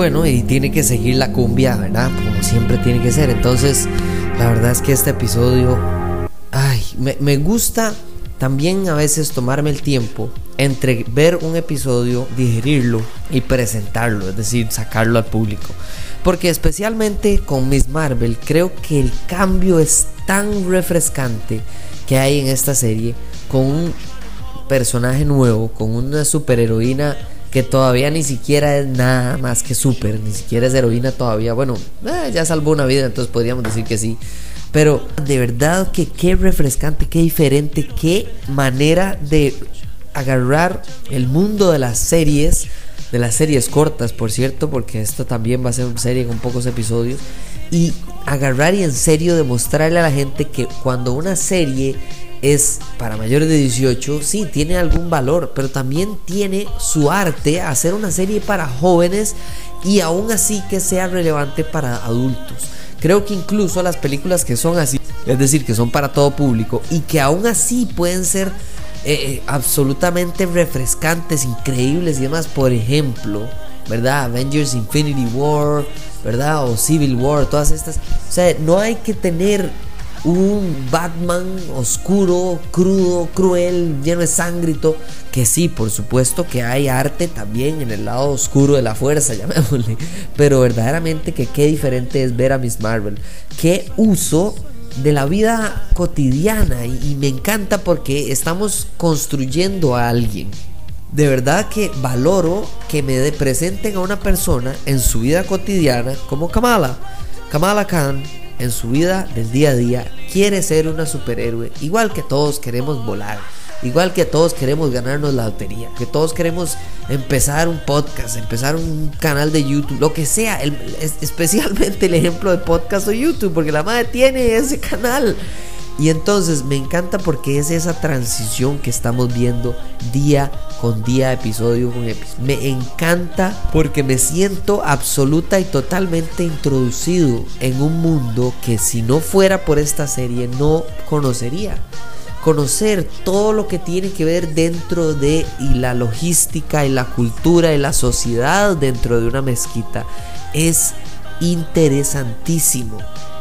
Bueno, y tiene que seguir la cumbia, ¿verdad? Como siempre tiene que ser. Entonces, la verdad es que este episodio, ay, me, gusta también a veces tomarme el tiempo entre ver un episodio, digerirlo y presentarlo, es decir, sacarlo al público. Porque especialmente con Miss Marvel creo que el cambio es tan refrescante que hay en esta serie con un personaje nuevo, con una superheroína que todavía ni siquiera es nada más que super, ni siquiera es heroína todavía. Bueno, eh, ya salvó una vida, entonces podríamos decir que sí. Pero de verdad que qué refrescante, qué diferente, qué manera de agarrar el mundo de las series, de las series cortas, por cierto, porque esto también va a ser una serie con pocos episodios, y agarrar y en serio demostrarle a la gente que cuando una serie es para mayores de 18, sí, tiene algún valor, pero también tiene su arte hacer una serie para jóvenes y aún así que sea relevante para adultos. Creo que incluso las películas que son así, es decir, que son para todo público y que aún así pueden ser eh, eh, absolutamente refrescantes, increíbles y demás, por ejemplo, ¿verdad? Avengers Infinity War, ¿verdad? O Civil War, todas estas. O sea, no hay que tener un Batman oscuro, crudo, cruel, lleno de sangrito. Que sí, por supuesto que hay arte también en el lado oscuro de la fuerza, llamémosle. Pero verdaderamente que qué diferente es ver a Miss Marvel. Qué uso de la vida cotidiana. Y, y me encanta porque estamos construyendo a alguien. De verdad que valoro que me presenten a una persona en su vida cotidiana como Kamala. Kamala Khan en su vida del día a día quiere ser una superhéroe, igual que todos queremos volar, igual que todos queremos ganarnos la lotería, que todos queremos empezar un podcast, empezar un canal de YouTube, lo que sea, especialmente el ejemplo de podcast o YouTube, porque la madre tiene ese canal. Y entonces me encanta porque es esa transición que estamos viendo día con día, episodio con episodio. Me encanta porque me siento absoluta y totalmente introducido en un mundo que si no fuera por esta serie no conocería. Conocer todo lo que tiene que ver dentro de y la logística y la cultura y la sociedad dentro de una mezquita es interesantísimo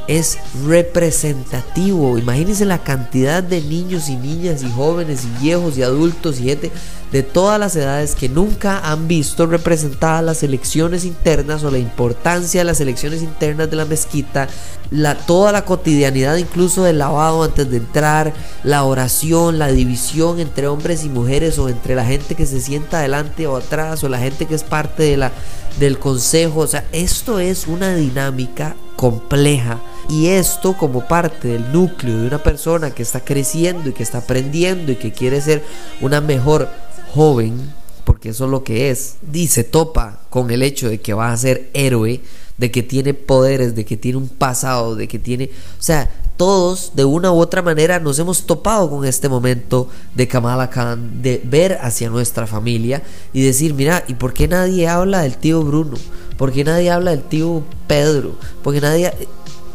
es representativo. Imagínense la cantidad de niños y niñas y jóvenes y viejos y adultos y gente de todas las edades que nunca han visto representadas las elecciones internas o la importancia de las elecciones internas de la mezquita, la, toda la cotidianidad incluso del lavado antes de entrar, la oración, la división entre hombres y mujeres o entre la gente que se sienta adelante o atrás o la gente que es parte de la, del consejo. O sea, esto es una dinámica compleja y esto como parte del núcleo de una persona que está creciendo y que está aprendiendo y que quiere ser una mejor joven, porque eso es lo que es, dice, topa con el hecho de que va a ser héroe, de que tiene poderes, de que tiene un pasado, de que tiene, o sea, todos de una u otra manera nos hemos topado con este momento de Kamala Khan, de ver hacia nuestra familia y decir, mira, ¿y por qué nadie habla del tío Bruno? ¿Por qué nadie habla del tío Pedro? Porque nadie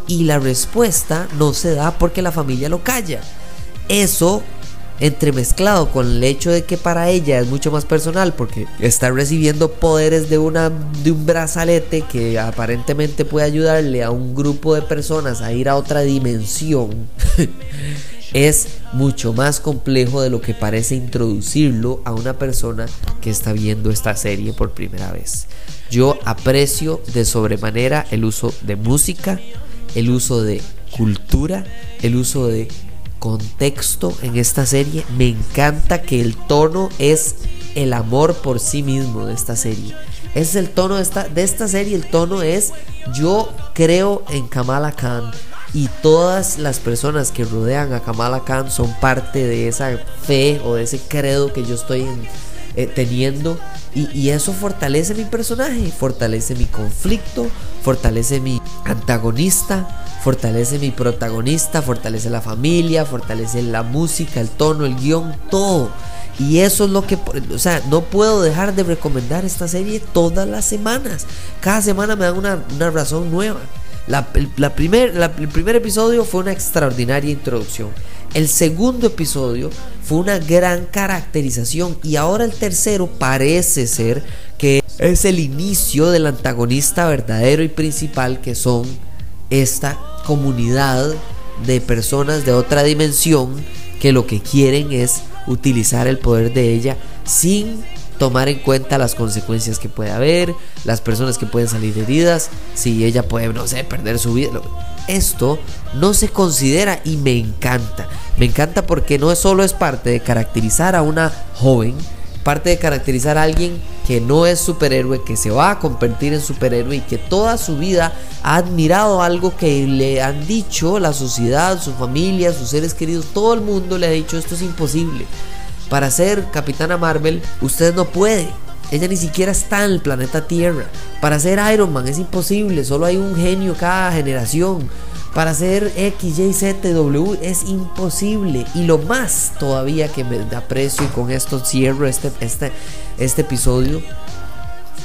y la respuesta no se da porque la familia lo calla. Eso entremezclado con el hecho de que para ella es mucho más personal porque está recibiendo poderes de una de un brazalete que aparentemente puede ayudarle a un grupo de personas a ir a otra dimensión es mucho más complejo de lo que parece introducirlo a una persona que está viendo esta serie por primera vez. Yo aprecio de sobremanera el uso de música, el uso de cultura, el uso de contexto en esta serie. Me encanta que el tono es el amor por sí mismo de esta serie. Es el tono de esta, de esta serie, el tono es yo creo en Kamala Khan y todas las personas que rodean a Kamala Khan son parte de esa fe o de ese credo que yo estoy eh, teniendo Y, eso fortalece mi personaje, fortalece mi conflicto, fortalece mi antagonista, fortalece mi protagonista, fortalece la familia, fortalece la música, el tono, el guion, todo. Y eso es lo que, o sea, no puedo dejar de recomendar esta serie todas las semanas. Cada semana me dan una, razón nueva. La, primer, el primer episodio fue una extraordinaria introducción. El segundo episodio fue una gran caracterización y ahora el tercero parece ser que es el inicio del antagonista verdadero y principal que son esta comunidad de personas de otra dimensión que lo que quieren es utilizar el poder de ella sin tomar en cuenta las consecuencias que puede haber, las personas que pueden salir heridas, si ella puede, no sé, perder su vida. Esto no se considera y me encanta. Me encanta porque no solo es parte de caracterizar a una joven, parte de caracterizar a alguien que no es superhéroe, que se va a convertir en superhéroe y que toda su vida ha admirado algo que le han dicho la sociedad, su familia, sus seres queridos, todo el mundo le ha dicho esto es imposible. Para ser Capitana Marvel, usted no puede. Ella ni siquiera está en el planeta Tierra. Para ser Iron Man es imposible, solo hay un genio cada generación. Para ser X, Y, W es imposible. Y lo más todavía que me aprecio y con esto cierro este, este, este episodio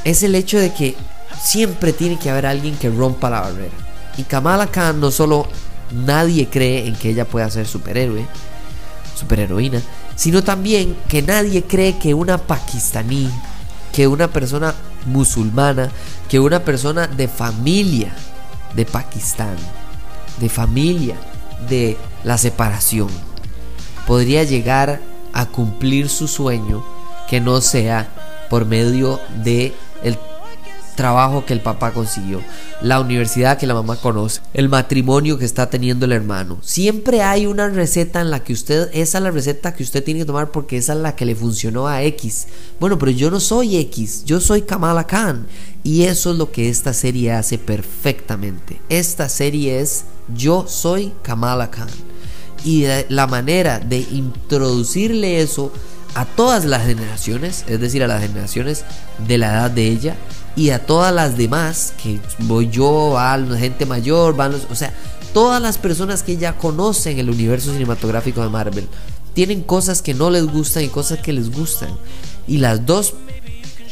es el hecho de que siempre tiene que haber alguien que rompa la barrera. Y Kamala Khan no solo nadie cree en que ella pueda ser superhéroe, superheroína, sino también que nadie cree que una pakistaní, que una persona musulmana, que una persona de familia de Pakistán, de familia, de la separación, podría llegar a cumplir su sueño que no sea por medio de el trabajo que el papá consiguió, la universidad que la mamá conoce, el matrimonio que está teniendo el hermano. Siempre hay una receta en la que usted, esa es la receta que usted tiene que tomar porque esa es la que le funcionó a X. Bueno, pero yo no soy X, yo soy Kamala Khan. Y eso es lo que esta serie hace perfectamente. Esta serie es Yo soy Kamala Khan. Y la manera de introducirle eso a todas las generaciones, es decir, a las generaciones de la edad de ella y a todas las demás, que voy yo, a la gente mayor, van o sea, todas las personas que ya conocen el universo cinematográfico de Marvel, tienen cosas que no les gustan y cosas que les gustan. Y las dos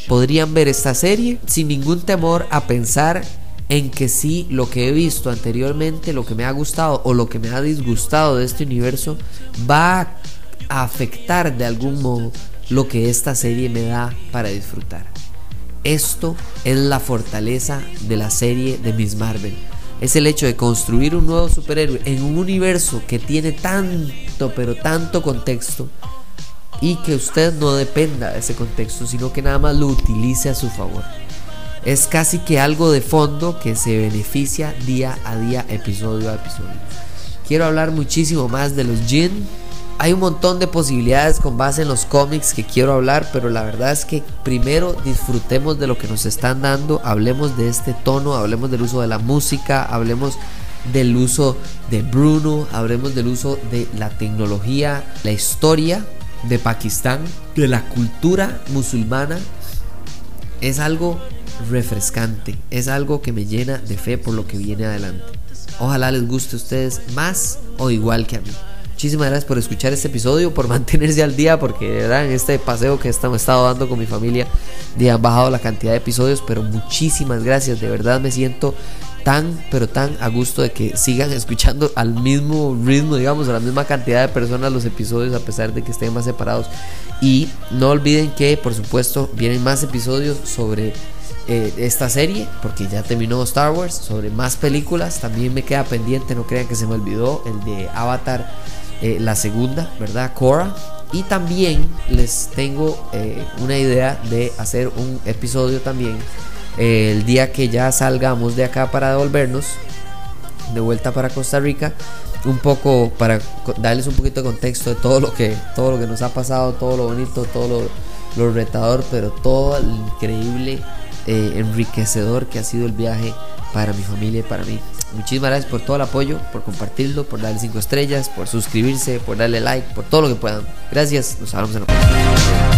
podrían ver esta serie sin ningún temor a pensar en que sí, lo que he visto anteriormente, lo que me ha gustado o lo que me ha disgustado de este universo, va a afectar de algún modo lo que esta serie me da para disfrutar. Esto es la fortaleza de la serie de Miss Marvel. Es el hecho de construir un nuevo superhéroe en un universo que tiene tanto, pero tanto contexto y que usted no dependa de ese contexto, sino que nada más lo utilice a su favor. Es casi que algo de fondo que se beneficia día a día, episodio a episodio. Quiero hablar muchísimo más de los Jin. Hay un montón de posibilidades con base en los cómics que quiero hablar, pero la verdad es que primero disfrutemos de lo que nos están dando, hablemos de este tono, hablemos del uso de la música, hablemos del uso de Bruno, hablemos del uso de la tecnología, la historia de Pakistán, de la cultura musulmana, es algo refrescante, es algo que me llena de fe por lo que viene adelante. Ojalá les guste a ustedes más o igual que a mí. Muchísimas gracias por escuchar este episodio, por mantenerse al día, porque de verdad en este paseo que estamos estado dando con mi familia, ya han bajado la cantidad de episodios, pero muchísimas gracias, de verdad me siento tan, pero tan a gusto de que sigan escuchando al mismo ritmo, digamos, a la misma cantidad de personas los episodios, a pesar de que estén más separados. Y no olviden que, por supuesto, vienen más episodios sobre eh, esta serie, porque ya terminó Star Wars, sobre más películas. También me queda pendiente, no crean que se me olvidó, el de Avatar, eh, la segunda, ¿verdad? Cora. Y también les tengo eh, una idea de hacer un episodio también el día que ya salgamos de acá para devolvernos de vuelta para Costa Rica un poco para darles un poquito de contexto de todo lo que todo lo que nos ha pasado todo lo bonito todo lo, retador pero todo el increíble eh, enriquecedor que ha sido el viaje para mi familia y para mí. Muchísimas gracias por todo el apoyo por compartirlo por darle 5 estrellas por suscribirse por darle like por todo lo que puedan. Gracias nos hablamos en la próxima